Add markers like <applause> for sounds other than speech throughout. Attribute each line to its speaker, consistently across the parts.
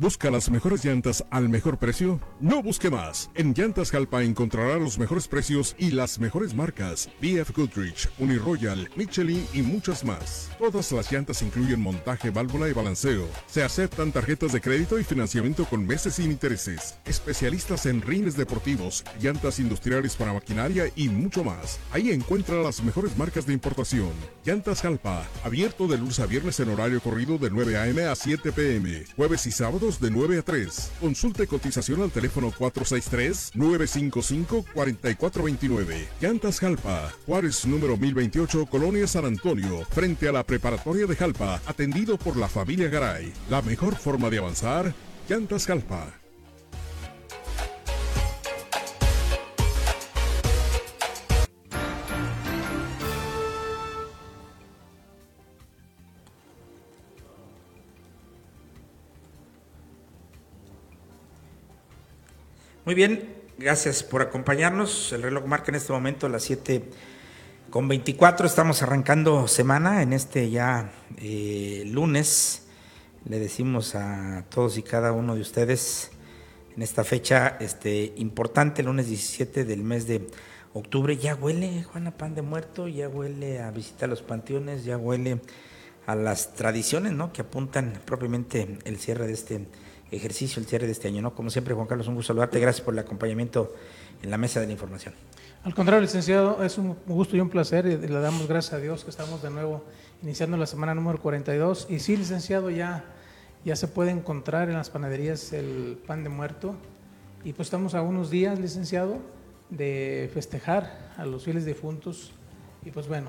Speaker 1: ¿Busca las mejores llantas al mejor precio? No busque más. En Llantas Jalpa encontrará los mejores precios y las mejores marcas. BF Goodrich, Uniroyal, Michelin y muchas más. Todas las llantas incluyen montaje, válvula y balanceo. Se aceptan tarjetas de crédito y financiamiento con meses sin intereses. Especialistas en rines deportivos, llantas industriales para maquinaria y mucho más. Ahí encuentra las mejores marcas de importación. Llantas Jalpa, abierto de lunes a viernes en horario corrido de 9 a.m. a 7 p.m. Jueves y de 9 a 3. Consulte cotización al teléfono 463-955-4429. Llantas Jalpa, Juárez número 1028, Colonia San Antonio, frente a la preparatoria de Jalpa, atendido por la familia Garay. La mejor forma de avanzar, Llantas Jalpa.
Speaker 2: Muy bien, gracias por acompañarnos. El reloj marca en este momento las 7 con 24. Estamos arrancando semana en este ya eh, lunes. Le decimos a todos y cada uno de ustedes en esta fecha este, importante, lunes 17 del mes de octubre. Ya huele, Juana, pan de muerto, ya huele a visitar los panteones, ya huele a las tradiciones ¿no? que apuntan propiamente el cierre de este ejercicio, el cierre de este año. ¿no? Como siempre, Juan Carlos, un gusto saludarte. Gracias por el acompañamiento en la mesa de la información.
Speaker 3: Al contrario, licenciado, es un gusto y un placer y le damos gracias a Dios que estamos de nuevo iniciando la semana número 42. Y sí, licenciado, ya, ya se puede encontrar en las panaderías el pan de muerto. Y pues estamos a unos días, licenciado, de festejar a los fieles difuntos. Y pues bueno,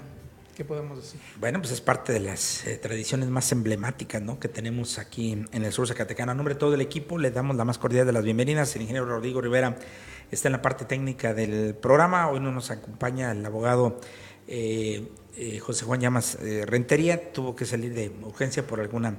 Speaker 3: ¿Qué podemos decir?
Speaker 2: Bueno, pues es parte de las eh, tradiciones más emblemáticas ¿no? que tenemos aquí en el sur Zacatecano. A nombre de todo el equipo, le damos la más cordial de las bienvenidas. El ingeniero Rodrigo Rivera está en la parte técnica del programa. Hoy no nos acompaña el abogado eh, eh, José Juan Llamas Rentería. Tuvo que salir de urgencia por alguna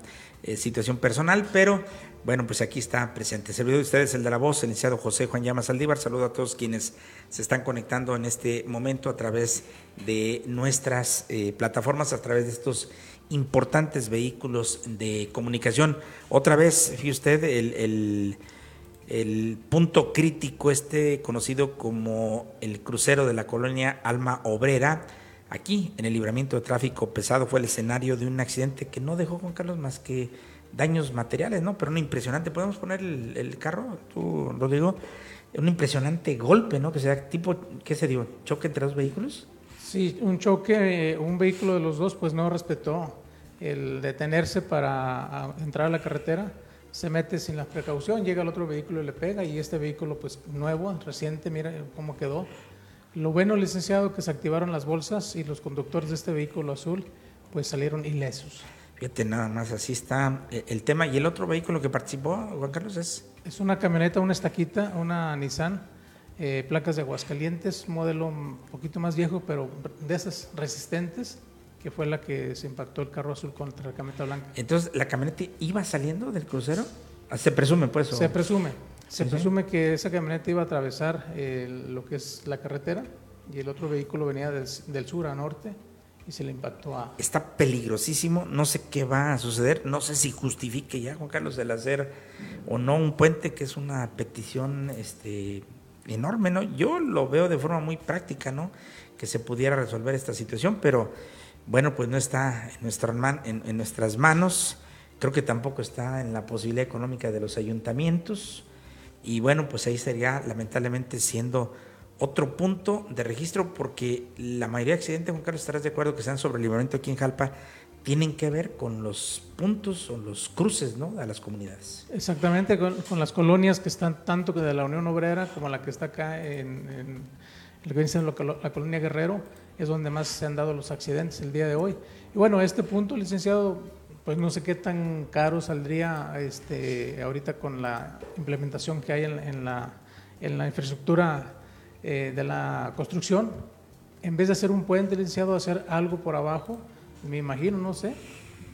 Speaker 2: situación personal, pero bueno, pues aquí está presente. Servidor de ustedes, el de la voz, el licenciado José Juan Llamas Aldívar. Saludo a todos quienes se están conectando en este momento a través de nuestras eh, plataformas, a través de estos importantes vehículos de comunicación. Otra vez, fíjese usted, el punto crítico este conocido como el crucero de la colonia Alma Obrera, aquí en el libramiento de tráfico pesado, fue el escenario de un accidente que no dejó Juan Carlos más que daños materiales, ¿no? Pero un impresionante. ¿Podemos poner el, carro, tú, Rodrigo? Un impresionante golpe, ¿no? Que sea tipo, ¿qué se dio? ¿Choque entre dos vehículos?
Speaker 3: Sí, un choque, un vehículo de los dos pues no respetó el detenerse para entrar a la carretera, se mete sin la precaución, llega el otro vehículo y le pega y este vehículo pues nuevo, reciente, mira cómo quedó. Lo bueno, licenciado, que se activaron las bolsas y los conductores de este vehículo azul pues salieron ilesos.
Speaker 2: Fíjate, nada más así está eh, el tema. ¿Y el otro vehículo que participó, Juan Carlos, es?
Speaker 3: Es una camioneta, una estaquita, una Nissan, eh, placas de Aguascalientes, modelo un poquito más viejo, pero de esas resistentes, que fue la que se impactó el carro azul contra la camioneta blanca.
Speaker 2: Entonces, ¿la camioneta iba saliendo del crucero? Ah, se presume, pues.
Speaker 3: Se presume. Se presume que esa camioneta iba a atravesar eh, lo que es la carretera y el otro vehículo venía del sur a norte y se le impactó a...
Speaker 2: Está peligrosísimo, no sé qué va a suceder, no sé si justifique ya Juan Carlos el hacer o no un puente, que es una petición este, enorme, ¿no? Yo lo veo de forma muy práctica, ¿no? Que se pudiera resolver esta situación, pero bueno, pues no está en, en, en nuestras manos, creo que tampoco está en la posibilidad económica de los ayuntamientos, y bueno, pues ahí sería lamentablemente siendo otro punto de registro, porque la mayoría de accidentes, Juan Carlos, estarás de acuerdo que sean sobre el libramiento aquí en Jalpa, tienen que ver con los puntos o los cruces ¿no? a las comunidades.
Speaker 3: Exactamente, con, las colonias que están tanto de la Unión Obrera como la que está acá en, en dicen la, colonia Guerrero, es donde más se han dado los accidentes el día de hoy. Y bueno, este punto, licenciado, pues no sé qué tan caro saldría este, ahorita con la implementación que hay en, la, en la infraestructura eh, de la construcción, en vez de hacer un puente, licenciado, hacer algo por abajo, me imagino, no sé,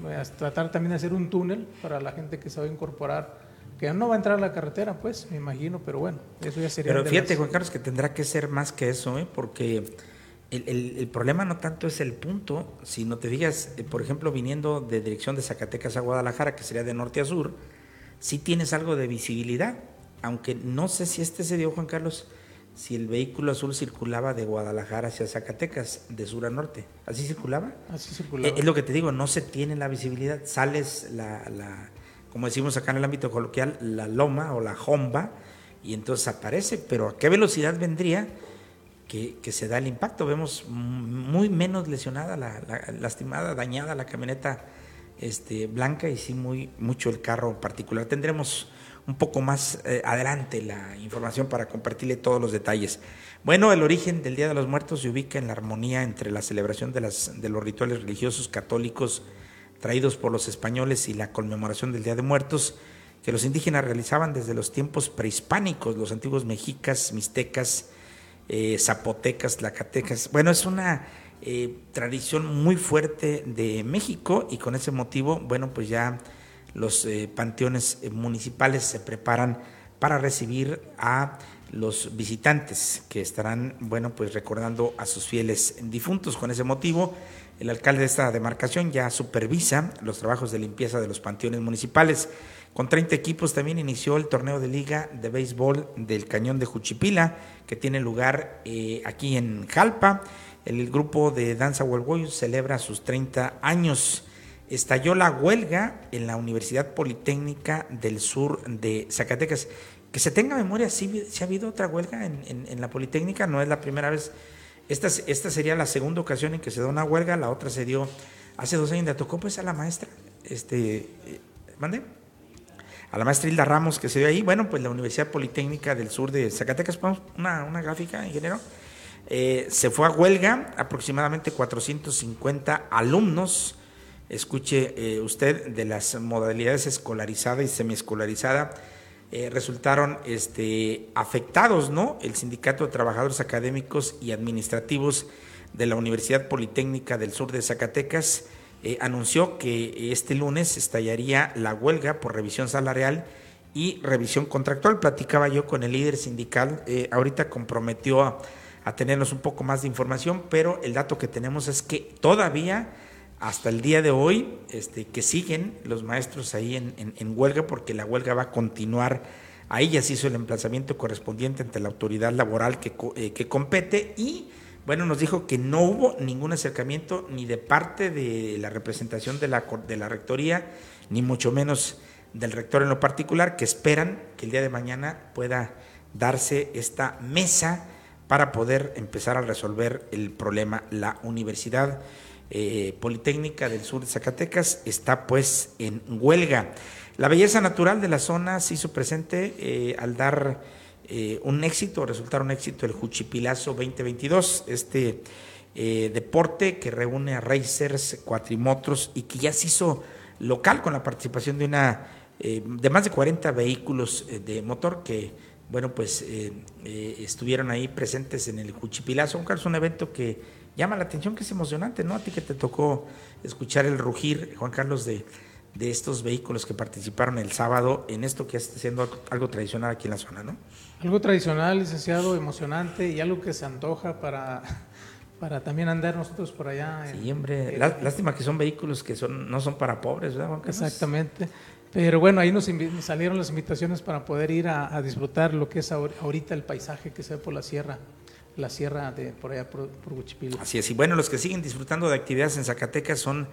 Speaker 3: voy a tratar también de hacer un túnel para la gente que se va a incorporar, que no va a entrar a la carretera, pues, me imagino, pero bueno, eso ya sería...
Speaker 2: Pero fíjate, Juan Carlos, que tendrá que ser más que eso, ¿eh? porque el, el, problema no tanto es el punto, sino te digas, eh, por ejemplo, viniendo de dirección de Zacatecas a Guadalajara, que sería de norte a sur, sí tienes algo de visibilidad, aunque no sé si este se dio, Juan Carlos, si el vehículo azul circulaba de Guadalajara hacia Zacatecas, de sur a norte. ¿Así circulaba?
Speaker 3: Así circulaba.
Speaker 2: Eh, es lo que te digo, no se tiene la visibilidad. Sales la, la, como decimos acá en el ámbito coloquial, la loma o la jomba, y entonces aparece, pero ¿a qué velocidad vendría que, se da el impacto? Vemos muy menos lesionada, la, lastimada, dañada la camioneta este, blanca y sí muy mucho el carro en particular. Tendremos un poco más eh, adelante la información para compartirle todos los detalles. Bueno, el origen del Día de los Muertos se ubica en la armonía entre la celebración de, las, de los rituales religiosos católicos traídos por los españoles y la conmemoración del Día de Muertos que los indígenas realizaban desde los tiempos prehispánicos, los antiguos mexicas, mixtecas, eh, zapotecas, tlacatecas. Bueno, es una eh, tradición muy fuerte de México y con ese motivo, bueno, pues ya los eh, panteones municipales se preparan para recibir a los visitantes que estarán, bueno, pues recordando a sus fieles difuntos. Con ese motivo, el alcalde de esta demarcación ya supervisa los trabajos de limpieza de los panteones municipales. Con 30 equipos también inició el torneo de liga de béisbol del Cañón de Juchipila, que tiene lugar eh, aquí en Jalpa. El grupo de Danza Huelgoyo celebra sus 30 años estalló la huelga en la Universidad Politécnica del Sur de Zacatecas. Que se tenga memoria, sí, ha habido otra huelga en, la Politécnica, no es la primera vez. Esta, esta sería la segunda ocasión en que se da una huelga, la otra se dio hace dos años, le tocó pues a la maestra, este, eh, ¿mande? A la maestra Hilda Ramos que se dio ahí, bueno, pues la Universidad Politécnica del Sur de Zacatecas, una, una gráfica, ingeniero, eh, se fue a huelga, aproximadamente 450 alumnos, escuche eh, usted, de las modalidades escolarizada y semiescolarizada, eh, resultaron este, afectados, ¿no? El Sindicato de Trabajadores Académicos y Administrativos de la Universidad Politécnica del Sur de Zacatecas eh, anunció que este lunes estallaría la huelga por revisión salarial y revisión contractual. Platicaba yo con el líder sindical, ahorita comprometió a, a tenernos un poco más de información, pero el dato que tenemos es que todavía hasta el día de hoy este, que siguen los maestros ahí en, huelga porque la huelga va a continuar. Ahí ya se hizo el emplazamiento correspondiente ante la autoridad laboral que, eh, que compete y bueno, nos dijo que no hubo ningún acercamiento ni de parte de la representación de la, rectoría, ni mucho menos del rector en lo particular, que esperan que el día de mañana pueda darse esta mesa para poder empezar a resolver el problema. La universidad eh, Politécnica del Sur de Zacatecas está pues en huelga. La belleza natural de la zona se hizo presente eh, al dar eh, un éxito, resultar un éxito el Juchipilazo 2022, este deporte que reúne a racers, cuatrimotros y que ya se hizo local con la participación de una de más de 40 vehículos de motor que bueno pues estuvieron ahí presentes en el Juchipilazo, un evento que llama la atención que es emocionante, ¿no? A ti que te tocó escuchar el rugir, Juan Carlos, de, de estos vehículos que participaron el sábado en esto que está siendo algo, tradicional aquí en la zona, ¿no?
Speaker 3: Algo tradicional, licenciado, emocionante y algo que se antoja para, <laughs> para también andar nosotros por allá.
Speaker 2: Sí, hombre, lástima que son vehículos que son no son para pobres, ¿verdad, Juan?
Speaker 3: Exactamente. Pero bueno, ahí nos salieron las invitaciones para poder ir a, a disfrutar lo que es ahorita el paisaje que se ve por la sierra la sierra de por allá por, por
Speaker 2: Así es, y bueno, los que siguen disfrutando de actividades en Zacatecas son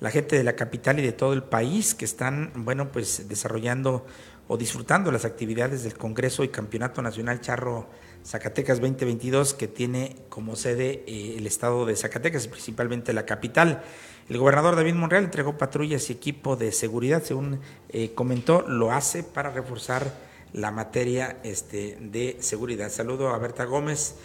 Speaker 2: la gente de la capital y de todo el país que están, bueno, pues desarrollando o disfrutando las actividades del Congreso y Campeonato Nacional Charro Zacatecas 2022 que tiene como sede eh, el estado de Zacatecas, principalmente la capital. El gobernador David Monreal entregó patrullas y equipo de seguridad, según eh, comentó, lo hace para reforzar la materia este, de seguridad. Saludo a Berta Gómez,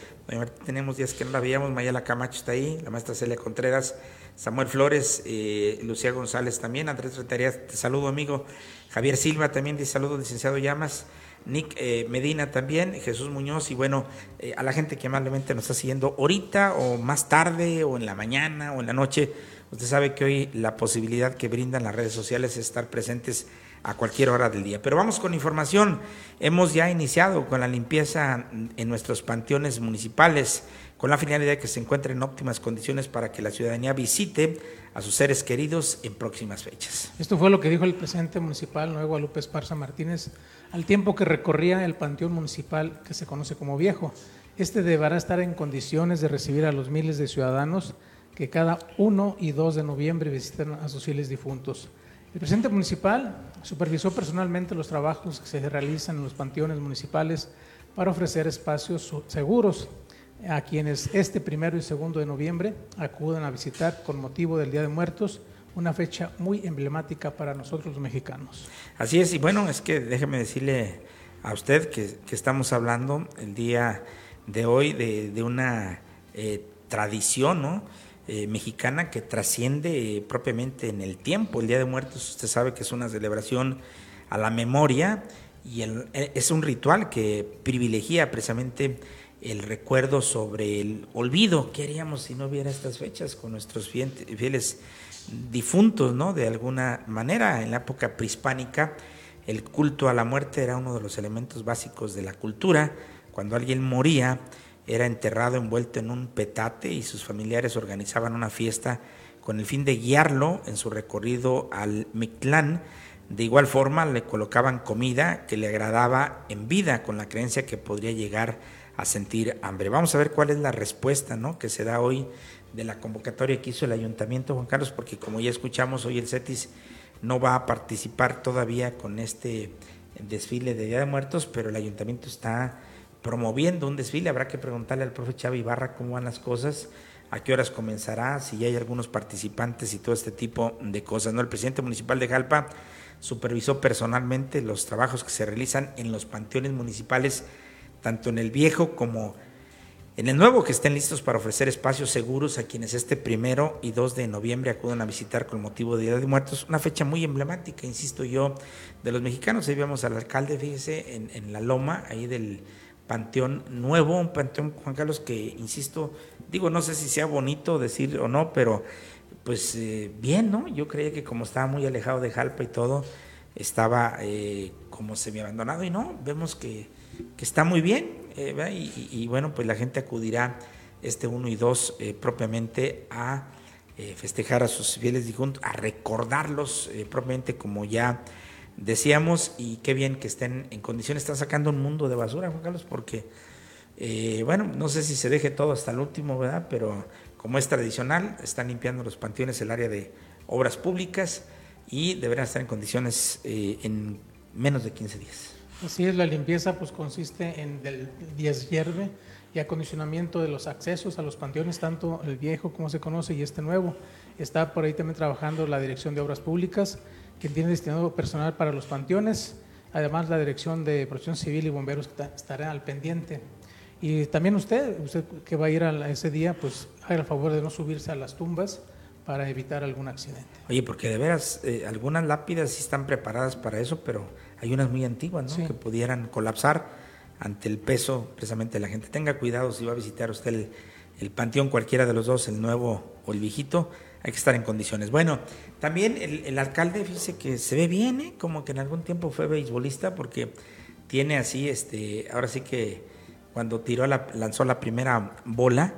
Speaker 2: tenemos días que no la veíamos, Mayela Camacho está ahí, la maestra Celia Contreras, Samuel Flores, eh, Lucía González también, Andrés Retarías, te saludo amigo, Javier Silva también, te saludo, licenciado Llamas, Nick eh, Medina también, Jesús Muñoz y bueno, eh, a la gente que amablemente nos está siguiendo ahorita o más tarde o en la mañana o en la noche, usted sabe que hoy la posibilidad que brindan las redes sociales es estar presentes a cualquier hora del día. Pero vamos con información. Hemos ya iniciado con la limpieza en nuestros panteones municipales con la finalidad de que se encuentre en óptimas condiciones para que la ciudadanía visite a sus seres queridos en próximas fechas.
Speaker 3: Esto fue lo que dijo el presidente municipal Nuevo Lupe Esparza Martínez al tiempo que recorría el panteón municipal que se conoce como Viejo. Este deberá estar en condiciones de recibir a los miles de ciudadanos que cada 1 y 2 de noviembre visitan a sus fieles difuntos. El presidente municipal supervisó personalmente los trabajos que se realizan en los panteones municipales para ofrecer espacios seguros a quienes este primero y segundo de noviembre acudan a visitar con motivo del Día de Muertos, una fecha muy emblemática para nosotros los mexicanos.
Speaker 2: Así es, y bueno, es que déjeme decirle a usted que, estamos hablando el día de hoy de, una eh, tradición ¿no? Eh, mexicana que trasciende propiamente en el tiempo. El Día de Muertos, usted sabe que es una celebración a la memoria y eh, es un ritual que privilegia precisamente el recuerdo sobre el olvido. ¿Qué haríamos si no hubiera estas fechas con nuestros fieles difuntos, ¿no? De alguna manera, en la época prehispánica, el culto a la muerte era uno de los elementos básicos de la cultura. Cuando alguien moría, era enterrado envuelto en un petate y sus familiares organizaban una fiesta con el fin de guiarlo en su recorrido al Mictlán. De igual forma, le colocaban comida que le agradaba en vida, con la creencia que podría llegar a sentir hambre. Vamos a ver cuál es la respuesta ¿no? que se da hoy de la convocatoria que hizo el ayuntamiento, Juan Carlos, porque como ya escuchamos, hoy el CETIS no va a participar todavía con este desfile de Día de Muertos, pero el ayuntamiento está promoviendo un desfile. Habrá que preguntarle al profe Chávez Ibarra cómo van las cosas, a qué horas comenzará, si ya hay algunos participantes y todo este tipo de cosas. ¿no? El presidente municipal de Jalpa supervisó personalmente los trabajos que se realizan en los panteones municipales tanto en el viejo como en el nuevo, que estén listos para ofrecer espacios seguros a quienes este primero y 2 de noviembre acudan a visitar con motivo de Día de Muertos, una fecha muy emblemática, insisto yo, de los mexicanos. Ahí vemos al alcalde, fíjese, en, la loma, ahí del Panteón Nuevo, un panteón, Juan Carlos, que, insisto, digo, no sé si sea bonito decir o no, pero pues eh, bien, ¿no? Yo creía que como estaba muy alejado de Jalpa y todo, estaba eh, como semi abandonado y no, vemos que que está muy bien, eh, y, bueno, pues la gente acudirá este 1 y 2 eh, propiamente a festejar a sus fieles difuntos, a recordarlos propiamente como ya decíamos, y qué bien que estén en condiciones, están sacando un mundo de basura, Juan Carlos, porque, bueno, no sé si se deje todo hasta el último, ¿verdad? Pero como es tradicional, están limpiando los panteones, el área de obras públicas, y deberán estar en condiciones en menos de 15 días.
Speaker 3: Así es, la limpieza pues consiste en el hierve y acondicionamiento de los accesos a los panteones, tanto el viejo como se conoce y este nuevo. Está por ahí también trabajando la Dirección de Obras Públicas, que tiene destinado personal para los panteones, además la Dirección de Protección Civil y Bomberos estará al pendiente. Y también usted, usted que va a ir a ese día, pues haga el favor de no subirse a las tumbas para evitar algún accidente.
Speaker 2: Oye, porque de veras, eh, algunas lápidas sí están preparadas para eso, pero hay unas muy antiguas, ¿no? Que pudieran colapsar ante el peso precisamente de la gente. Tenga cuidado si va a visitar usted el, panteón, cualquiera de los dos, el nuevo o el viejito, hay que estar en condiciones. Bueno, también el, alcalde, fíjese que se ve bien, ¿eh? como que en algún tiempo fue beisbolista, porque tiene así, este, ahora sí que cuando tiró la, lanzó la primera bola,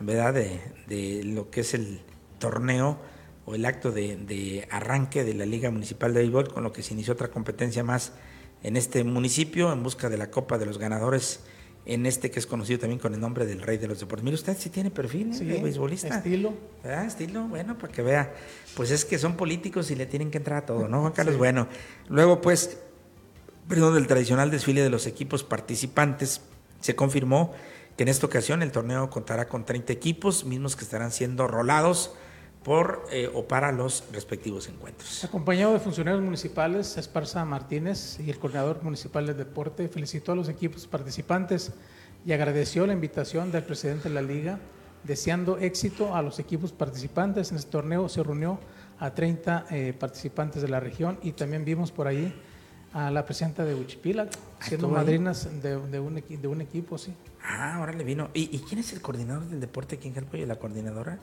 Speaker 2: ¿verdad? De, de lo que es el torneo, o el acto de, arranque de la Liga Municipal de Béisbol, con lo que se inició otra competencia más en este municipio en busca de la Copa de los Ganadores, en este que es conocido también con el nombre del Rey de los Deportes. Mire usted si tiene perfil ¿eh? de beisbolista.
Speaker 3: Estilo.
Speaker 2: ¿Verdad? Estilo, bueno, para que vea. Pues es que son políticos y le tienen que entrar a todo, ¿no, Juan Carlos? Bueno, luego pues, perdón, del tradicional desfile de los equipos participantes, se confirmó que en esta ocasión el torneo contará con 30 equipos, mismos que estarán siendo rolados por eh, o para los respectivos encuentros.
Speaker 3: Acompañado de funcionarios municipales, Esparza Martínez y el coordinador municipal de deporte, felicitó a los equipos participantes y agradeció la invitación del presidente de la liga, deseando éxito a los equipos participantes. En este torneo se reunió a 30 eh, participantes de la región y también vimos por ahí a la presidenta de Huichipila, siendo madrinas de, un, de, un, equipo, sí.
Speaker 2: Ah, ahora le vino. ¿Y, quién es el coordinador del deporte aquí en Jalpa y la coordinadora?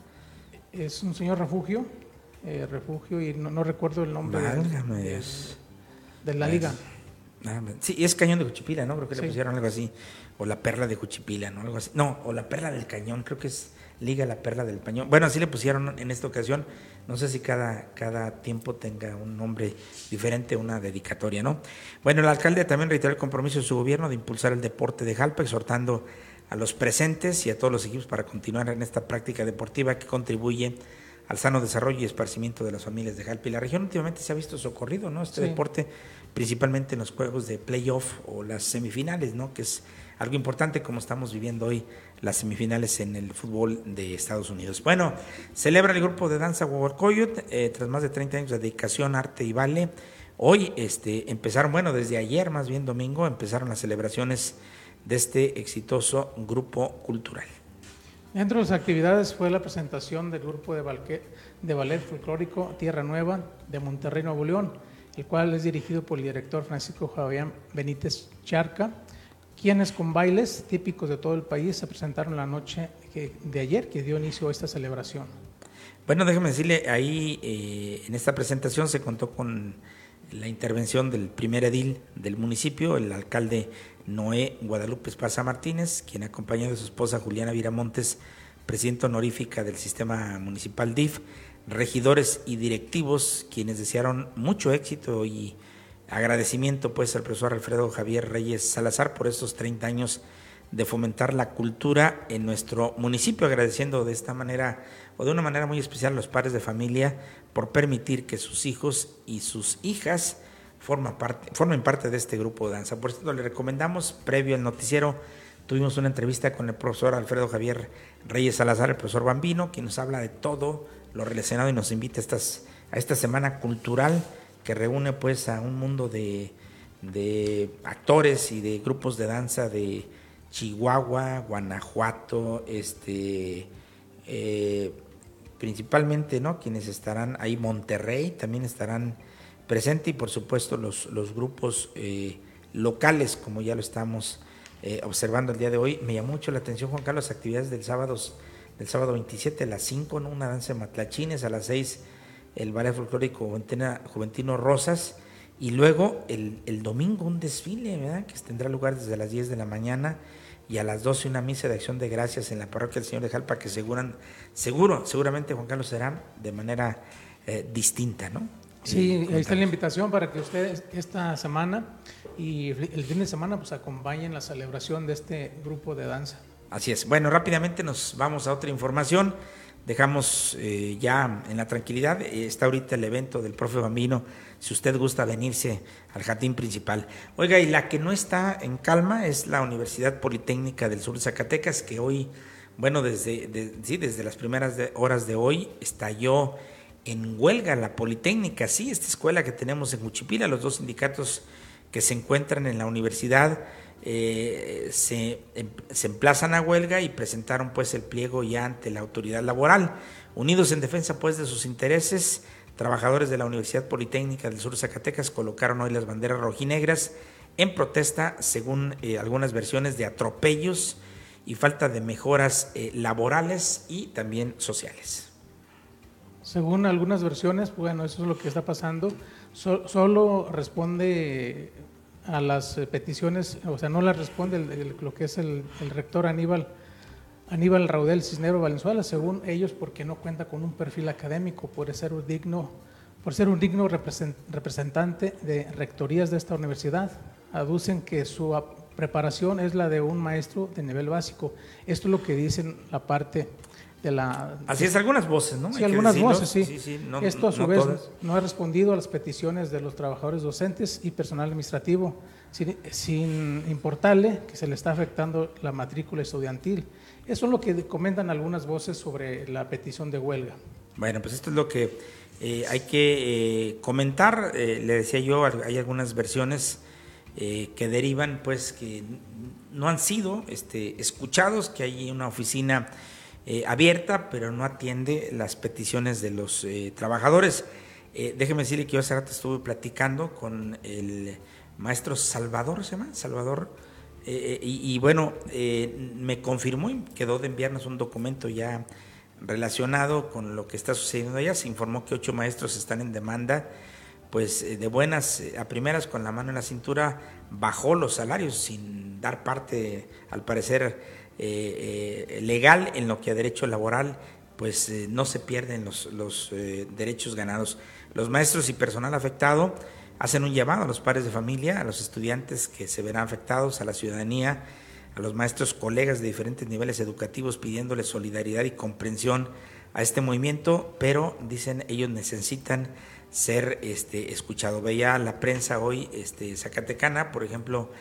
Speaker 3: Es un señor refugio, eh, refugio y no, recuerdo el nombre de, de, la liga.
Speaker 2: Ah, sí, es Cañón de Juchipila, ¿no? Creo que le pusieron algo así. O la Perla de Juchipila, ¿no? Algo así. No, o la Perla del Cañón, creo que es Liga la Perla del Pañón. Bueno, así le pusieron en esta ocasión. No sé si cada, cada tiempo tenga un nombre diferente, una dedicatoria, ¿no? Bueno, el alcalde también reiteró el compromiso de su gobierno de impulsar el deporte de Jalpa, exhortando a los presentes y a todos los equipos para continuar en esta práctica deportiva que contribuye al sano desarrollo y esparcimiento de las familias de Jalpa. Y la región últimamente se ha visto socorrido, ¿no? Este deporte, principalmente en los juegos de playoff o las semifinales, ¿no? Que es algo importante como estamos viviendo hoy las semifinales en el fútbol de Estados Unidos. Bueno, celebra el grupo de danza Huahuarcoyot, eh, tras más de 30 años de dedicación, arte y baile. Hoy este, empezaron, bueno, desde ayer, más bien domingo, empezaron las celebraciones de este exitoso grupo cultural.
Speaker 3: Dentro de las actividades fue la presentación del grupo de, de ballet folclórico Tierra Nueva de Monterrey, Nuevo León, el cual es dirigido por el director Francisco Javier Benítez Charca, quienes con bailes típicos de todo el país se presentaron la noche de ayer que dio inicio a esta celebración.
Speaker 2: Bueno, déjeme decirle, ahí eh, en esta presentación se contó con la intervención del primer edil del municipio, el alcalde Noé Guadalupe Esparza Martínez, quien acompañado de su esposa Juliana Viramontes, presidenta honorífica del sistema municipal DIF, regidores y directivos, quienes desearon mucho éxito y agradecimiento pues al profesor Alfredo Javier Reyes Salazar por estos 30 años de fomentar la cultura en nuestro municipio, agradeciendo de esta manera o de una manera muy especial a los padres de familia por permitir que sus hijos y sus hijas forma parte, formen parte de este grupo de danza. Por cierto, le recomendamos, previo al noticiero, tuvimos una entrevista con el profesor Alfredo Javier Reyes Salazar, el profesor Bambino, quien nos habla de todo lo relacionado y nos invita a, a esta semana cultural que reúne pues a un mundo de, de actores y de grupos de danza de Chihuahua, Guanajuato, este eh, principalmente, ¿no? Quienes estarán ahí, Monterrey, también estarán presente y por supuesto los, los grupos eh, locales, como ya lo estamos eh, observando el día de hoy. Me llamó mucho la atención, Juan Carlos, las actividades del sábado, del sábado 27 a las 5, ¿no? una danza de matlachines, a las 6 el ballet folclórico Juventino Rosas y luego el, el, domingo un desfile, ¿verdad? Que tendrá lugar desde las 10 de la mañana y a las 12 una misa de acción de gracias en la parroquia del Señor de Jalpa que seguran, seguro, seguramente Juan Carlos será de manera eh, distinta, ¿no?
Speaker 3: Sí, ahí está la invitación para que ustedes esta semana y el fin de semana pues acompañen la celebración de este grupo de danza.
Speaker 2: Así es. Bueno, rápidamente nos vamos a otra información. Dejamos eh, ya en la tranquilidad. Está ahorita el evento del profe Bambino. Si usted gusta venirse al jardín principal. Oiga, y la que no está en calma es la Universidad Politécnica del Sur de Zacatecas, que hoy, bueno, desde, sí, desde las primeras horas de hoy estalló en huelga la Politécnica, sí, esta escuela que tenemos en Uchipila, los dos sindicatos que se encuentran en la universidad eh, se, em, se, emplazan a huelga y presentaron pues el pliego ya ante la autoridad laboral. Unidos en defensa pues de sus intereses, trabajadores de la Universidad Politécnica del Sur de Zacatecas colocaron hoy las banderas rojinegras en protesta, según eh, algunas versiones, de atropellos y falta de mejoras eh, laborales y también sociales.
Speaker 3: Según algunas versiones, bueno, eso es lo que está pasando. solo responde a las eh, peticiones, o sea, no las responde lo que es el, rector Aníbal, Aníbal Raudel Cisnero Valenzuela, según ellos, porque no cuenta con un perfil académico, por ser un digno, por ser un digno representante de rectorías de esta universidad. Aducen que su preparación es la de un maestro de nivel básico. Esto es lo que dicen la parte la...
Speaker 2: Así es, algunas voces, ¿no?
Speaker 3: Sí, algunas voces, sí. Esto a su vez no ha respondido a las peticiones de los trabajadores docentes y personal administrativo, sin, importarle que se le está afectando la matrícula estudiantil. Eso es lo que comentan algunas voces sobre la petición de huelga.
Speaker 2: Bueno, pues esto es lo que eh, hay que eh, comentar. Eh, le decía yo, hay algunas versiones que derivan, pues, que no han sido este, escuchados, que hay una oficina eh, abierta, pero no atiende las peticiones de los eh, trabajadores. Eh, déjeme decirle que yo hace rato estuve platicando con el maestro Salvador, ¿se llama? Salvador. Y, bueno, me confirmó y quedó de enviarnos un documento ya relacionado con lo que está sucediendo allá. Se informó que ocho maestros están en demanda pues de buenas a primeras con la mano en la cintura bajó los salarios sin dar parte, al parecer, legal en lo que a derecho laboral pues no se pierden los, los derechos ganados. Los maestros y personal afectado hacen un llamado a los padres de familia, a los estudiantes que se verán afectados, a la ciudadanía, a los maestros colegas de diferentes niveles educativos pidiéndoles solidaridad y comprensión a este movimiento, pero dicen ellos necesitan ser este, escuchado. Veía la prensa hoy este, zacatecana, por ejemplo,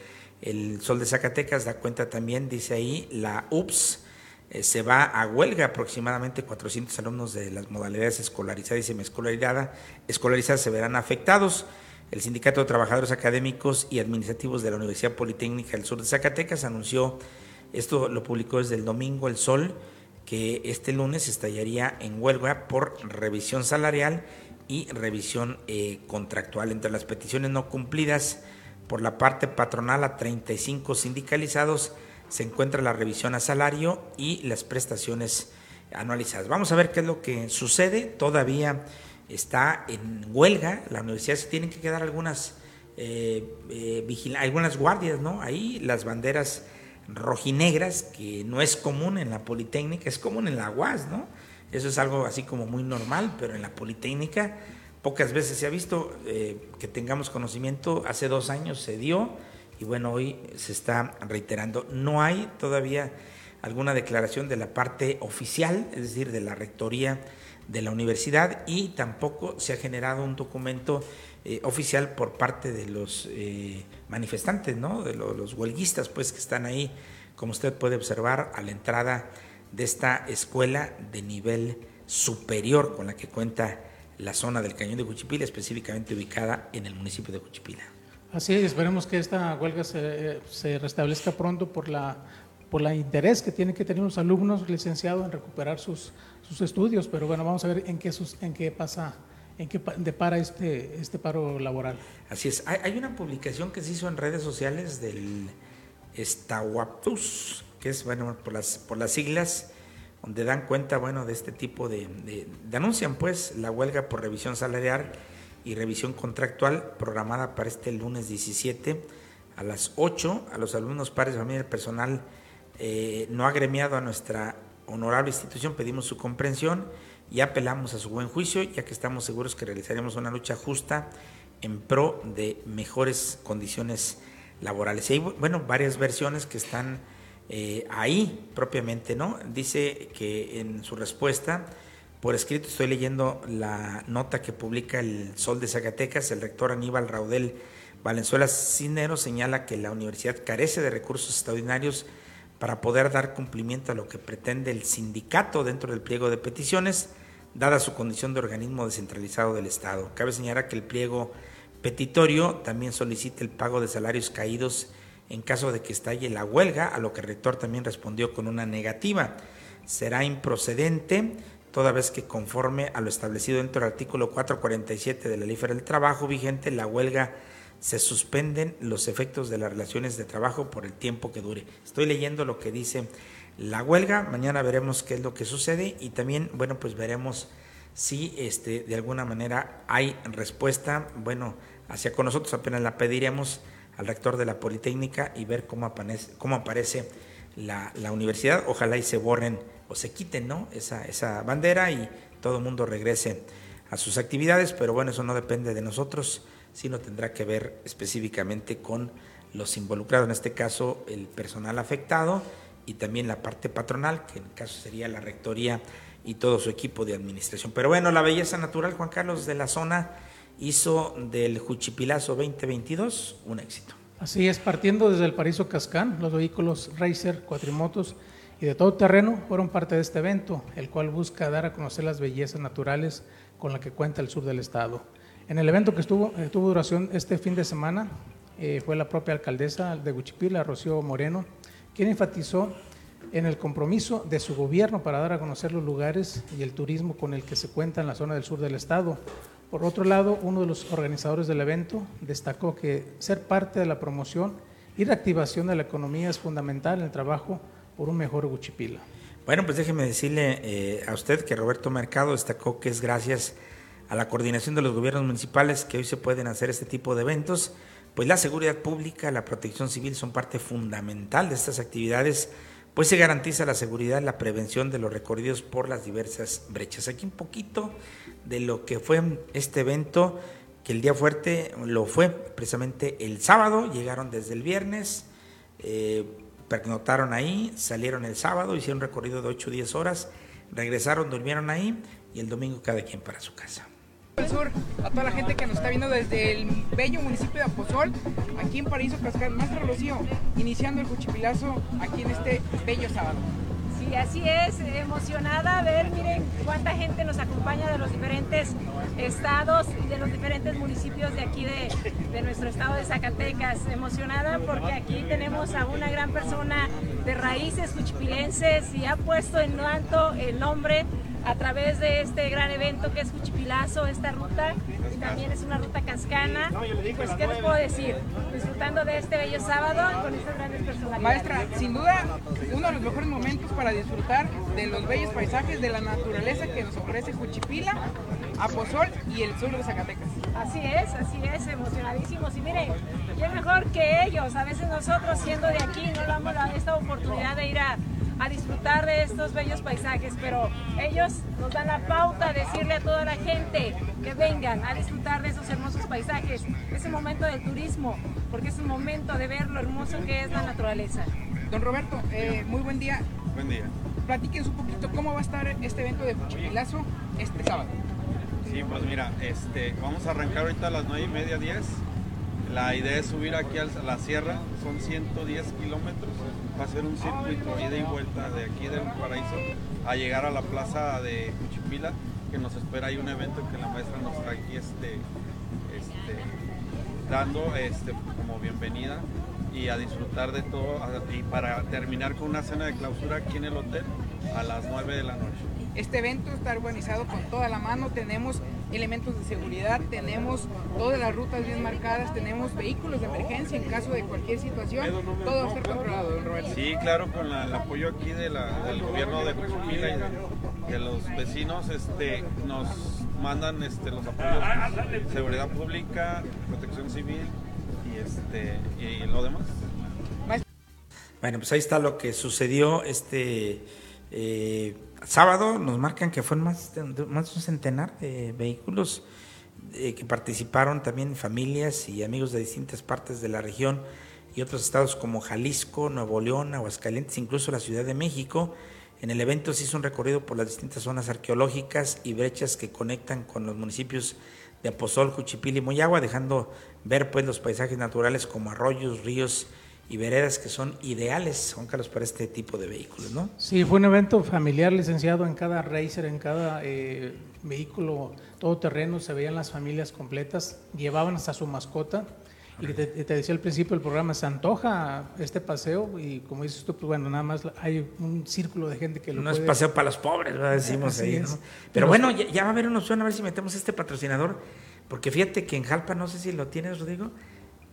Speaker 2: el Sol de Zacatecas da cuenta también, dice ahí, la UPS eh, se va a huelga aproximadamente 400 alumnos de las modalidades escolarizadas y semiescolarizadas escolarizadas se verán afectados. El Sindicato de Trabajadores Académicos y Administrativos de la Universidad Politécnica del Sur de Zacatecas anunció, esto lo publicó desde el domingo El Sol, que este lunes estallaría en huelga por revisión salarial y revisión eh, contractual. Entre las peticiones no cumplidas por la parte patronal a 35 sindicalizados se encuentra la revisión a salario y las prestaciones anualizadas. Vamos a ver qué es lo que sucede. Todavía está en huelga, la universidad se tienen que quedar algunas, eh, eh algunas guardias, ¿no? Ahí las banderas rojinegras, que no es común en la Politécnica, es común en la UAS, ¿no? Eso es algo así como muy normal, pero en la Politécnica pocas veces se ha visto eh, que tengamos conocimiento, hace dos años se dio y bueno, hoy se está reiterando. No hay todavía alguna declaración de la parte oficial, es decir, de la Rectoría de la universidad y tampoco se ha generado un documento eh, oficial por parte de los eh, manifestantes, ¿no? de los huelguistas pues que están ahí, como usted puede observar, a la entrada de esta escuela de nivel superior con la que cuenta la zona del Cañón de Cuchipila, específicamente ubicada en el municipio de Cuchipila.
Speaker 3: Así es, esperemos que esta huelga se, se restablezca pronto por la por el interés que tienen que tener los alumnos licenciados en recuperar sus, sus estudios, pero bueno, vamos a ver en qué, sus, en qué pasa, en qué depara este, este paro laboral.
Speaker 2: Así es, hay, una publicación que se hizo en redes sociales del Estahuaptus, que es, bueno, por las, por las siglas, donde dan cuenta, bueno, de este tipo de, de, anuncian pues la huelga por revisión salarial y revisión contractual programada para este lunes 17 a las 8 a los alumnos, pares, familia y personal eh, no agremiado a nuestra honorable institución, pedimos su comprensión y apelamos a su buen juicio, ya que estamos seguros que realizaremos una lucha justa en pro de mejores condiciones laborales. Y hay, bueno, varias versiones que están eh, ahí propiamente, ¿no? Dice que en su respuesta, por escrito, estoy leyendo la nota que publica el Sol de Zacatecas, el rector Aníbal Raudel Valenzuela Cinero señala que la universidad carece de recursos extraordinarios para poder dar cumplimiento a lo que pretende el sindicato dentro del pliego de peticiones, dada su condición de organismo descentralizado del Estado. Cabe señalar que el pliego petitorio también solicita el pago de salarios caídos en caso de que estalle la huelga, a lo que el rector también respondió con una negativa. Será improcedente toda vez que conforme a lo establecido dentro del artículo 447 de la Ley Federal del Trabajo vigente, la huelga se suspenden los efectos de las relaciones de trabajo por el tiempo que dure. Estoy leyendo lo que dice la huelga, mañana veremos qué es lo que sucede y también, bueno, pues veremos si este, de alguna manera hay respuesta, bueno, hacia con nosotros apenas la pediremos al rector de la Politécnica y ver cómo aparece, cómo aparece la, la, universidad. Ojalá y se borren o se quiten ¿no? esa, esa bandera y todo el mundo regrese a sus actividades, pero bueno, eso no depende de nosotros sino tendrá que ver específicamente con los involucrados, en este caso el personal afectado y también la parte patronal, que en el caso sería la rectoría y todo su equipo de administración. Pero bueno, la belleza natural, Juan Carlos, de la zona hizo del Juchipilazo 2022 un éxito.
Speaker 3: Así es, partiendo desde el Paraíso Cascán, los vehículos Racer, cuatrimotos y de todo terreno fueron parte de este evento, el cual busca dar a conocer las bellezas naturales con la que cuenta el sur del estado. En el evento que estuvo, eh, tuvo duración este fin de semana, eh, fue la propia alcaldesa de Guchipila, Rocío Moreno, quien enfatizó en el compromiso de su gobierno para dar a conocer los lugares y el turismo con el que se cuenta en la zona del sur del estado. Por otro lado, uno de los organizadores del evento destacó que ser parte de la promoción y reactivación de la economía es fundamental en el trabajo por un mejor Guchipila.
Speaker 2: Bueno, pues déjeme decirle eh, a usted que Roberto Mercado destacó que es gracias a la coordinación de los gobiernos municipales que hoy se pueden hacer este tipo de eventos, pues la seguridad pública, la protección civil son parte fundamental de estas actividades, pues se garantiza la seguridad y la prevención de los recorridos por las diversas brechas. Aquí un poquito de lo que fue este evento, que el día fuerte lo fue precisamente el sábado, llegaron desde el viernes, eh, pernotaron ahí, salieron el sábado, hicieron recorrido de 8 o 10 horas, regresaron, durmieron ahí y el domingo cada quien para su casa
Speaker 4: sur, a toda la gente que nos está viendo desde el bello municipio de Aposol, aquí en Paraíso Cascada, Maestro Rocío, iniciando el cuchipilazo aquí en este bello sábado.
Speaker 5: Sí, así es, emocionada a ver, miren cuánta gente nos acompaña de los diferentes estados y de los diferentes municipios de aquí de, de nuestro estado de Zacatecas. Emocionada porque aquí tenemos a una gran persona de raíces cuchipilenses y ha puesto en alto el nombre a través de este gran evento que es Cuchipilazo, esta ruta, y también es una ruta cascana. Pues, ¿qué les puedo decir? Disfrutando de este bello sábado con estas grandes personalidades.
Speaker 4: Maestra, sin duda, uno de los mejores momentos para disfrutar de los bellos paisajes, de la naturaleza que nos ofrece Cuchipila, Aposol y el sur de Zacatecas.
Speaker 5: Así es, así es, emocionadísimos. Y miren, qué mejor que ellos. A veces nosotros, siendo de aquí, no damos esta oportunidad de ir a a disfrutar de estos bellos paisajes, pero ellos nos dan la pauta a decirle a toda la gente que vengan a disfrutar de esos hermosos paisajes, ese momento del turismo, porque es un momento de ver lo hermoso que es la naturaleza.
Speaker 4: Don Roberto, eh, muy buen día.
Speaker 6: Buen día.
Speaker 4: Platíquenos un poquito cómo va a estar este evento de Fuchipilazo este sábado.
Speaker 6: Sí, pues mira, este, vamos a arrancar ahorita a las 9 y media, 10 la idea es subir aquí a la sierra, son 110 kilómetros, va a ser un circuito ida y vuelta de aquí del Paraíso a llegar a la plaza de Cuchipila, que nos espera ahí un evento que la maestra nos está aquí este, este, dando este, como bienvenida y a disfrutar de todo y para terminar con una cena de clausura aquí en el hotel a las 9 de la noche.
Speaker 4: Este evento está organizado con toda la mano, tenemos elementos de seguridad, tenemos todas las rutas bien marcadas, tenemos vehículos de emergencia en caso de cualquier situación, todo va a estar controlado, don Roberto.
Speaker 6: Sí, claro, con el apoyo aquí del gobierno de Cochupila y de, los vecinos, este, nos mandan este, los apoyos de seguridad pública, protección civil y, este, y lo demás.
Speaker 2: Bueno, pues ahí está lo que sucedió este eh, sábado nos marcan que fueron más de, más de un centenar de vehículos eh, que participaron también familias y amigos de distintas partes de la región y otros estados como Jalisco, Nuevo León, Aguascalientes, incluso la Ciudad de México. En el evento se hizo un recorrido por las distintas zonas arqueológicas y brechas que conectan con los municipios de Aposol, Juchipil y Moyagua, dejando ver pues los paisajes naturales como arroyos, ríos y veredas que son ideales, Juan Carlos, para este tipo de vehículos, ¿no?
Speaker 3: Sí, fue un evento familiar licenciado en cada racer, en cada eh, vehículo todoterreno, se veían las familias completas, llevaban hasta su mascota. Y te, te, decía al principio del programa, se antoja este paseo y como dices tú, pues bueno, nada más hay un círculo de gente que lo
Speaker 2: No
Speaker 3: puede...
Speaker 2: es paseo para los pobres, ¿verdad? decimos ahí, ¿no? Pero bueno, ya, ya, va a haber una opción, a ver si metemos este patrocinador, porque fíjate que en Jalpa, no sé si lo tienes, Rodrigo,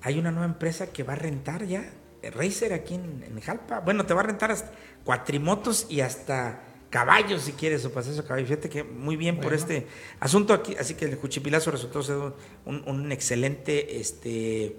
Speaker 2: hay una nueva empresa que va a rentar ya Racer aquí en, Jalpa. Bueno, te va a rentar hasta cuatrimotos y hasta caballos si quieres o paseos a caballos. Fíjate que muy bien por este asunto aquí. Así que el Cuchipilazo resultó ser un, excelente este,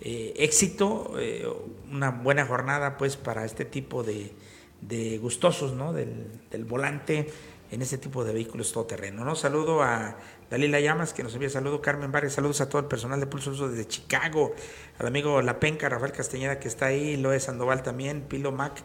Speaker 2: eh, éxito, eh, una buena jornada pues para este tipo de, de gustosos ¿no? del, del volante en ese tipo de vehículos todoterreno. ¿no? Saludo a Dalila Llamas, que nos envía saludo, Carmen Vargas, saludos a todo el personal de Pulso Uso desde Chicago, al amigo La Penca, Rafael Castañeda, que está ahí, Loe Sandoval también, Pilo Mac,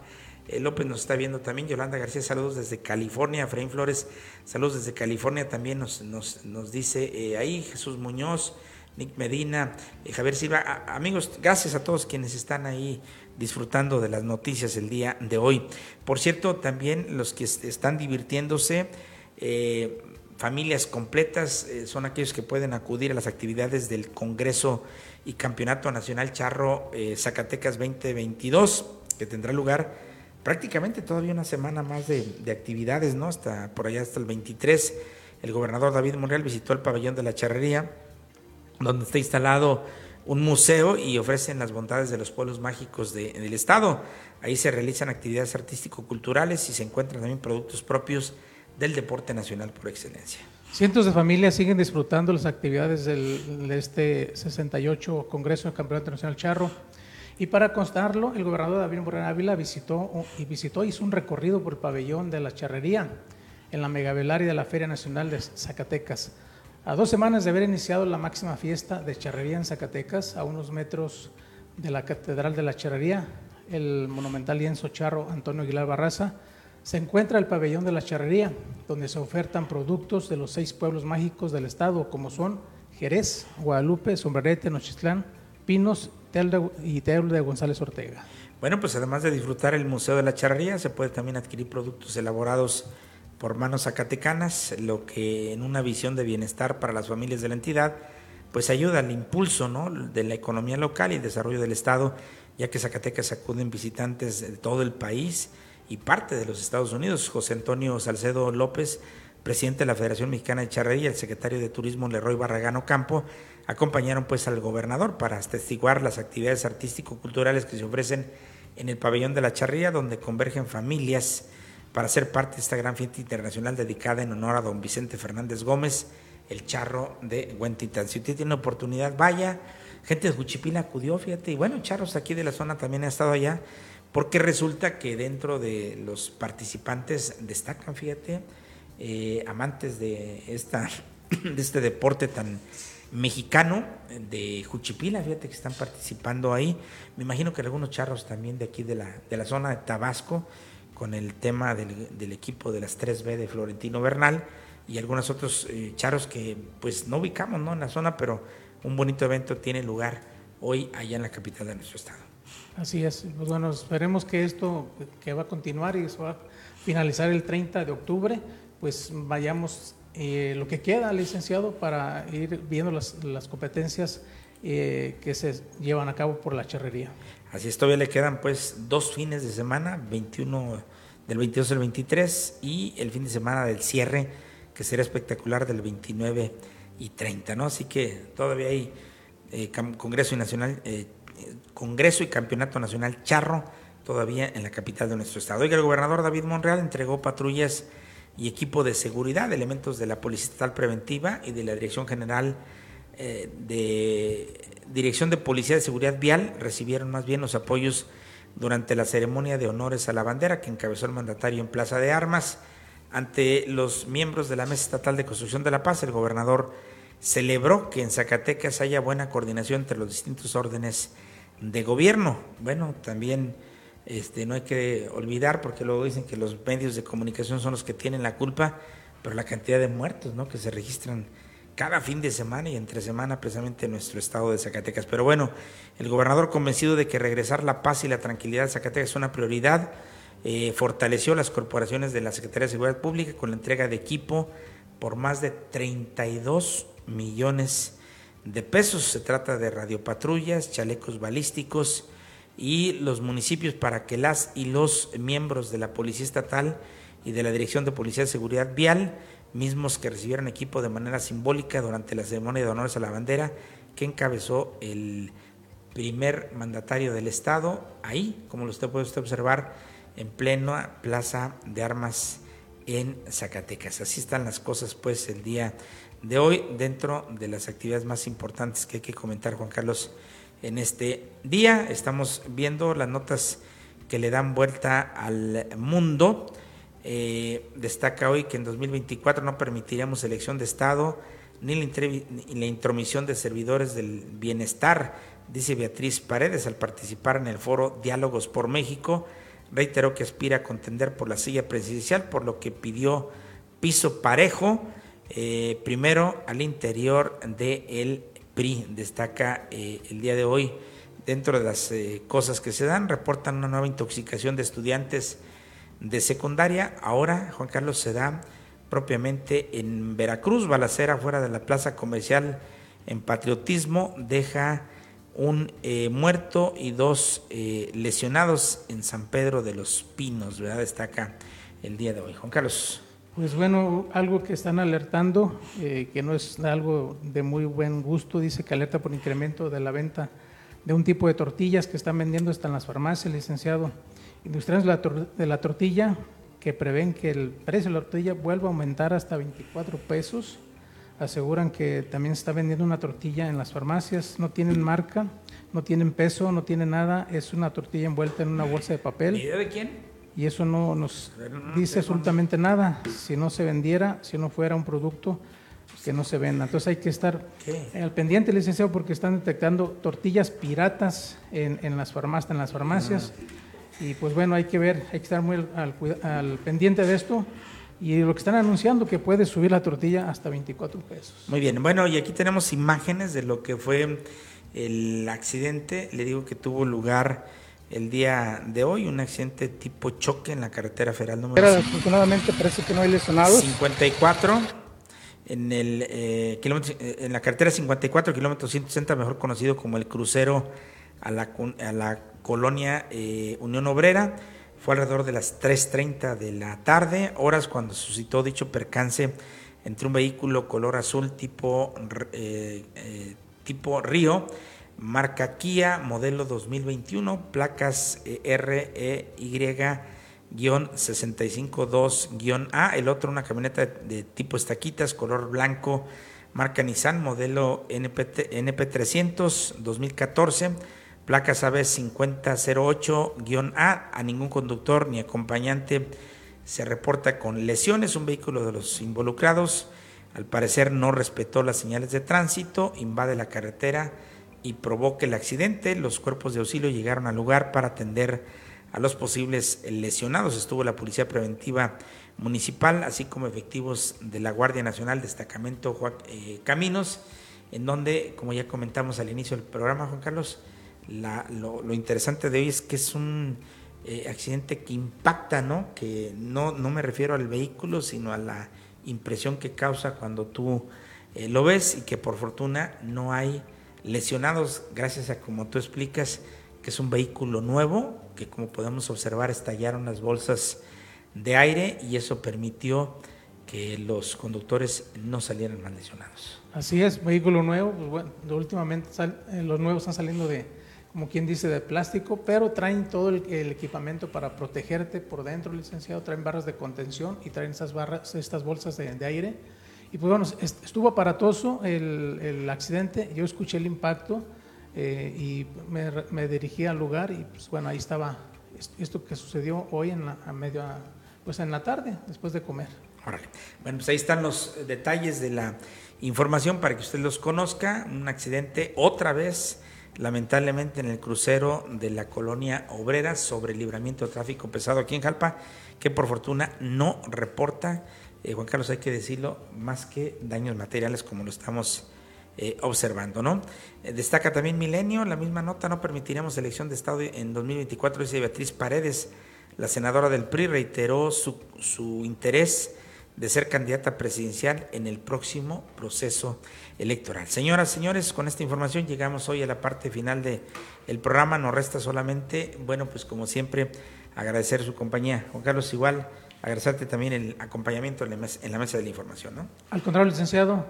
Speaker 2: eh, López nos está viendo también, Yolanda García, saludos desde California, Efraín Flores, saludos desde California también. Nos, nos, nos dice eh, ahí, Jesús Muñoz, Nick Medina, eh, Javier Silva, amigos, gracias a todos quienes están ahí disfrutando de las noticias el día de hoy. Por cierto, también los que están divirtiéndose, eh, familias completas, eh, son aquellos que pueden acudir a las actividades del Congreso y Campeonato Nacional Charro eh, Zacatecas 2022, que tendrá lugar prácticamente todavía una semana más de, de, actividades, ¿no? Hasta por allá hasta el 23. El gobernador David Monreal visitó el pabellón de la charrería, donde está instalado un museo y ofrecen las bondades de los pueblos mágicos de, del estado. Ahí se realizan actividades artístico-culturales y se encuentran también productos propios del deporte nacional por excelencia.
Speaker 3: Cientos de familias siguen disfrutando las actividades del, de este 68 Congreso del Campeonato Nacional Charro. Y para constarlo, el gobernador David Moreno Ávila visitó y visitó, hizo un recorrido por el pabellón de la charrería en la megavelaria de la Feria Nacional de Zacatecas. A dos semanas de haber iniciado la máxima fiesta de charrería en Zacatecas, a unos metros de la Catedral de la Charrería, el monumental lienzo charro Antonio Aguilar Barraza, se encuentra el pabellón de la charrería, donde se ofertan productos de los seis pueblos mágicos del estado, como son Jerez, Guadalupe, Sombrerete, Nochistlán, Pinos y Teul de González Ortega.
Speaker 2: Bueno, pues además de disfrutar el Museo de la Charrería, se puede también adquirir productos elaborados por manos zacatecanas, lo que en una visión de bienestar para las familias de la entidad, pues ayuda al impulso ¿no? de la economía local y desarrollo del Estado, ya que Zacatecas acuden visitantes de todo el país y parte de los Estados Unidos. José Antonio Salcedo López, presidente de la Federación Mexicana de Charrería, el secretario de Turismo Leroy Barragano Campo, acompañaron pues al gobernador para atestiguar las actividades artístico-culturales que se ofrecen en el pabellón de la Charrería, donde convergen familias para ser parte de esta gran fiesta internacional dedicada en honor a don Vicente Fernández Gómez, el charro de Huentitán. Si usted tiene oportunidad, vaya. Gente de Juchipila acudió, fíjate, y bueno, charros aquí de la zona también ha estado allá, porque resulta que dentro de los participantes destacan, fíjate, eh, amantes de, esta, <clears throat> de este deporte tan mexicano de Juchipila, fíjate que están participando ahí. Me imagino que algunos charros también de aquí de la, de la zona de Tabasco con el tema del, equipo de las 3B de Florentino Bernal y algunos otros eh, charos que pues no ubicamos ¿no? en la zona, pero un bonito evento tiene lugar hoy allá en la capital de nuestro estado.
Speaker 3: Así es, pues bueno, esperemos que esto que va a continuar y se va a finalizar el 30 de octubre, pues vayamos eh, lo que queda, licenciado, para ir viendo las, las competencias eh, que se llevan a cabo por la charrería.
Speaker 2: Así es, todavía le quedan pues dos fines de semana, 21 del 22 al 23 y el fin de semana del cierre, que será espectacular del 29 y 30, ¿no? Así que todavía hay eh, Congreso Nacional, eh, Congreso y Campeonato Nacional Charro todavía en la capital de nuestro estado. Oiga, el gobernador David Monreal entregó patrullas y equipo de seguridad, elementos de la Policía Estatal Preventiva y de la Dirección General eh, de Dirección de Policía de Seguridad Vial recibieron más bien los apoyos durante la ceremonia de honores a la bandera que encabezó el mandatario en Plaza de Armas. Ante los miembros de la Mesa Estatal de Construcción de la Paz, el gobernador celebró que en Zacatecas haya buena coordinación entre los distintos órdenes de gobierno. Bueno, también este, no hay que olvidar, porque luego dicen que los medios de comunicación son los que tienen la culpa, pero la cantidad de muertos ¿no? que se registran cada fin de semana y entre semana precisamente en nuestro estado de Zacatecas. Pero bueno, el gobernador convencido de que regresar la paz y la tranquilidad de Zacatecas es una prioridad, eh, fortaleció las corporaciones de la Secretaría de Seguridad Pública con la entrega de equipo por más de 32 millones de pesos. Se trata de radiopatrullas, chalecos balísticos y los municipios para que las y los miembros de la Policía Estatal y de la Dirección de Policía de Seguridad Vial mismos que recibieron equipo de manera simbólica durante la ceremonia de honores a la bandera que encabezó el primer mandatario del Estado, ahí, como lo usted puede usted observar, en plena plaza de armas en Zacatecas. Así están las cosas, pues, el día de hoy, dentro de las actividades más importantes que hay que comentar, Juan Carlos, en este día. Estamos viendo las notas que le dan vuelta al mundo. Eh, destaca hoy que en 2024 no permitiremos elección de Estado ni la, intromisión de servidores del bienestar, dice Beatriz Paredes al participar en el foro Diálogos por México. Reiteró que aspira a contender por la silla presidencial, por lo que pidió piso parejo, eh, primero al interior del PRI. Destaca eh, el día de hoy, dentro de las cosas que se dan, reportan una nueva intoxicación de estudiantes de secundaria. Ahora, Juan Carlos, se da propiamente en Veracruz, balacera fuera de la plaza comercial en patriotismo, deja un eh, muerto y dos eh, lesionados en San Pedro de los Pinos, ¿verdad? Destaca el día de hoy. Juan Carlos.
Speaker 3: Pues bueno, algo que están alertando, eh, que no es algo de muy buen gusto, dice que alerta por incremento de la venta de un tipo de tortillas que están vendiendo hasta en las farmacias, licenciado industriales de la tortilla que prevén que el precio de la tortilla vuelva a aumentar hasta 24 pesos aseguran que también se está vendiendo una tortilla en las farmacias, no tienen marca, no tienen peso, no tienen nada, es una tortilla envuelta en una bolsa de papel.
Speaker 2: ¿Video de quién?
Speaker 3: Y eso no nos dice absolutamente nada. Si no se vendiera, si no fuera un producto que no se venda. Entonces hay que estar al pendiente, licenciado, porque están detectando tortillas piratas en, en las farmacias, en las farmacias. Y pues bueno, hay que ver, hay que estar muy al, al pendiente de esto. Y lo que están anunciando que puede subir la tortilla hasta 24 pesos.
Speaker 2: Muy bien, bueno, y aquí tenemos imágenes de lo que fue el accidente, le digo que tuvo lugar el día de hoy, un accidente tipo choque en la carretera federal número
Speaker 3: afortunadamente parece que no hay lesionados.
Speaker 2: 54 en el eh, kilómetro, eh, en la carretera 54 kilómetro 160 mejor conocido como el crucero a la, a la colonia eh, Unión Obrera fue alrededor de las 3.30 de la tarde horas cuando suscitó dicho percance entre un vehículo color azul tipo eh, tipo Río marca Kia modelo 2021 placas eh, REY-652-A, el otro una camioneta de, tipo estaquitas, color blanco, marca Nissan, modelo NPT, NP300 2014, placas AB 5008-A, a ningún conductor ni acompañante se reporta con lesiones, un vehículo de los involucrados. Al parecer no respetó las señales de tránsito, invade la carretera y provoca el accidente. Los cuerpos de auxilio llegaron al lugar para atender a los posibles lesionados. Estuvo la Policía Preventiva Municipal, así como efectivos de la Guardia Nacional, destacamento eh, Caminos, en donde, como ya comentamos al inicio del programa, Juan Carlos, lo interesante de hoy es que es un eh, accidente que impacta, ¿no? Que no, no me refiero al vehículo, sino a la impresión que causa cuando tú eh, lo ves y que por fortuna no hay lesionados, gracias a como tú explicas, que es un vehículo nuevo, que como podemos observar estallaron las bolsas de aire y eso permitió que los conductores no salieran mal lesionados.
Speaker 3: Así es, vehículo nuevo, pues bueno, últimamente sal- eh, los nuevos están saliendo de, como quien dice, de plástico, pero traen todo el, el equipamiento para protegerte por dentro, licenciado, traen barras de contención y traen esas barras, estas bolsas de, de aire. Y pues bueno, est- estuvo aparatoso el, el accidente, yo escuché el impacto eh, y me, me dirigí al lugar y pues bueno, ahí estaba est- esto que sucedió hoy en la, a medio, pues en la tarde, después de comer.
Speaker 2: Órale. Bueno, pues ahí están los detalles de la información para que usted los conozca. Un accidente otra vez, lamentablemente, en el crucero de la colonia obrera sobre el libramiento de tráfico pesado aquí en Jalpa, que por fortuna no reporta, eh, Juan Carlos, hay que decirlo, más que daños materiales como lo estamos eh, observando, ¿no? Eh, destaca también Milenio, la misma nota, no permitiremos elección de Estado en 2024, dice Beatriz Paredes, la senadora del PRI reiteró su, su interés de ser candidata presidencial en el próximo proceso electoral. Señoras, señores, con esta información llegamos hoy a la parte final del el programa. Nos resta solamente, bueno, pues como siempre, agradecer su compañía. Juan Carlos, igual, agradecerte también el acompañamiento en la mesa, en la mesa de la información, ¿no?
Speaker 3: Al contrario, licenciado,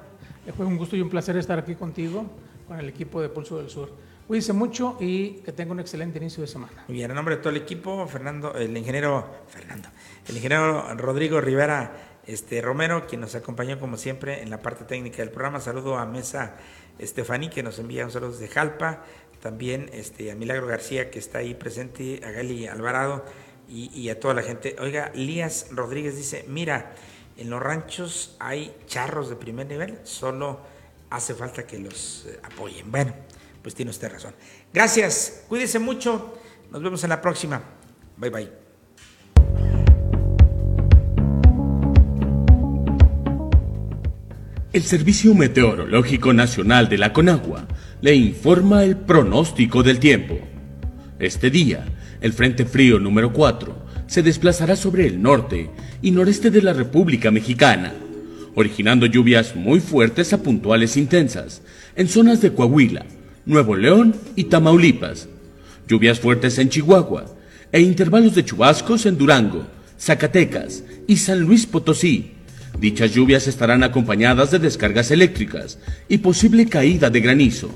Speaker 3: eh, fue un gusto y un placer estar aquí contigo, con el equipo de Pulso del Sur. Cuídense mucho y que tenga un excelente inicio de semana.
Speaker 2: Muy bien, en nombre de todo el equipo, Fernando, el ingeniero Fernando, el ingeniero Rodrigo Rivera este, Romero, quien nos acompañó como siempre en la parte técnica del programa. Saludo a Mesa Estefaní, que nos envía un saludo desde Jalpa. También este, a Milagro García, que está ahí presente, a Gali Alvarado y, a toda la gente. Oiga, Lías Rodríguez dice, mira, en los ranchos hay charros de primer nivel, solo hace falta que los eh, apoyen. Bueno, pues tiene usted razón. Gracias, cuídese mucho, nos vemos en la próxima. Bye bye.
Speaker 7: El Servicio Meteorológico Nacional de la Conagua le informa el pronóstico del tiempo. Este día, el Frente Frío número 4 se desplazará sobre el norte y noreste de la República Mexicana, originando lluvias muy fuertes a puntuales intensas en zonas de Coahuila, Nuevo León y Tamaulipas, lluvias fuertes en Chihuahua e intervalos de chubascos en Durango, Zacatecas y San Luis Potosí. Dichas lluvias estarán acompañadas de descargas eléctricas y posible caída de granizo.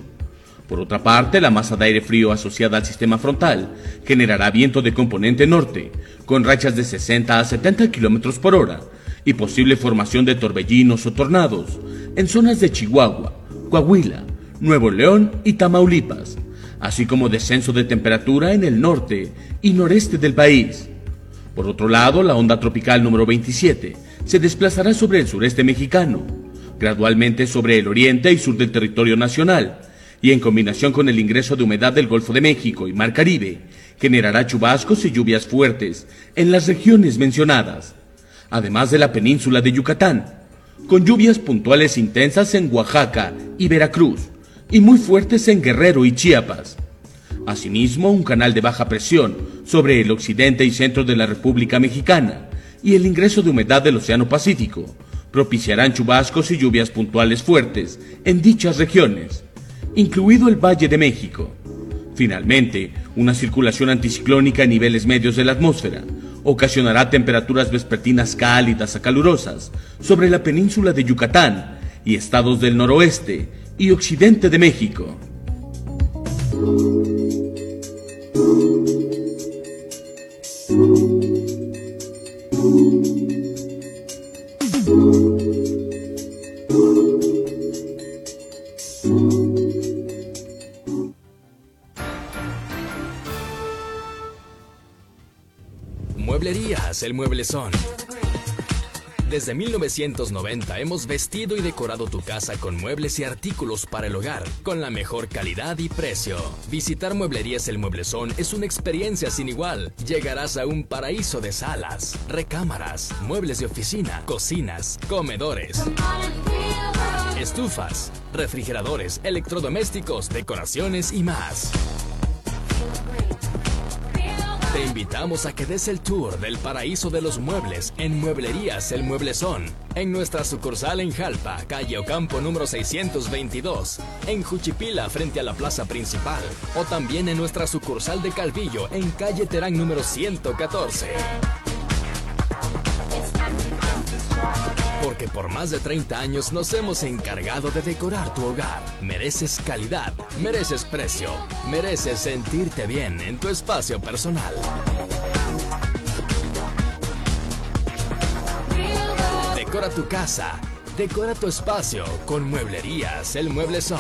Speaker 7: Por otra parte, la masa de aire frío asociada al sistema frontal generará viento de componente norte, con rachas de 60 a 70 kilómetros por hora y posible formación de torbellinos o tornados, en zonas de Chihuahua, Coahuila, Nuevo León y Tamaulipas, así como descenso de temperatura en el norte y noreste del país. Por otro lado, la onda tropical número 27 se desplazará sobre el sureste mexicano, gradualmente sobre el oriente y sur del territorio nacional, y en combinación con el ingreso de humedad del Golfo de México y Mar Caribe, generará chubascos y lluvias fuertes en las regiones mencionadas, además de la península de Yucatán, con lluvias puntuales intensas en Oaxaca y Veracruz, y muy fuertes en Guerrero y Chiapas. Asimismo, un canal de baja presión sobre el occidente y centro de la República Mexicana y el ingreso de humedad del Océano Pacífico propiciarán chubascos y lluvias puntuales fuertes en dichas regiones, incluido el Valle de México. Finalmente, una circulación anticiclónica a niveles medios de la atmósfera ocasionará temperaturas vespertinas cálidas a calurosas sobre la península de Yucatán y estados del noroeste y occidente de México.
Speaker 8: Mueblerías El. Desde 1990 hemos vestido y decorado tu casa con muebles y artículos para el hogar, con la mejor calidad y precio. Visitar Mueblerías El Mueblezón es una experiencia sin igual. Llegarás a un paraíso de salas, recámaras, muebles de oficina, cocinas, comedores, estufas, refrigeradores, electrodomésticos, decoraciones y más. Invitamos a que des el tour del paraíso de los muebles en Mueblerías El Mueblezón, en nuestra sucursal en Jalpa, calle Ocampo número 622, en Juchipila frente a la plaza principal, o también en nuestra sucursal de Calvillo en calle Terán número 114. Porque por más de 30 años nos hemos encargado de decorar tu hogar. Mereces calidad, mereces precio, mereces sentirte bien en tu espacio personal. Decora tu casa, decora tu espacio con Mueblerías El Mueblezón.